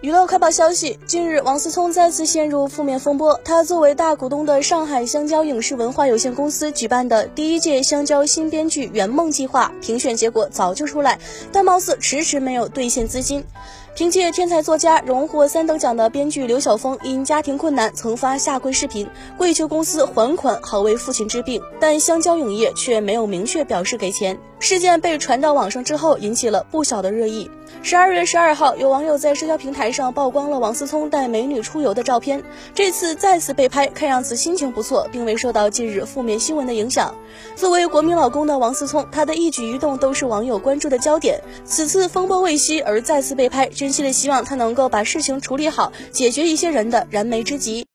娱乐快报消息：近日，王思聪再次陷入负面风波。他作为大股东的上海香蕉影视文化有限公司举办的第一届香蕉新编剧圆梦计划评选结果早就出来，但貌似迟迟没有兑现资金。凭借天才作家荣获三等奖的编剧刘晓峰，因家庭困难曾发下跪视频，跪求公司还款，好为父亲治病。但香蕉影业却没有明确表示给钱。事件被传到网上之后，引起了不小的热议。十二月十二号，有网友在社交平台上曝光了王思聪带美女出游的照片。这次再次被拍，看样子心情不错，并未受到近日负面新闻的影响。作为国民老公的王思聪，他的一举一动都是网友关注的焦点。此次风波未息而再次被拍，真心的希望他能够把事情处理好，解决一些人的燃眉之急。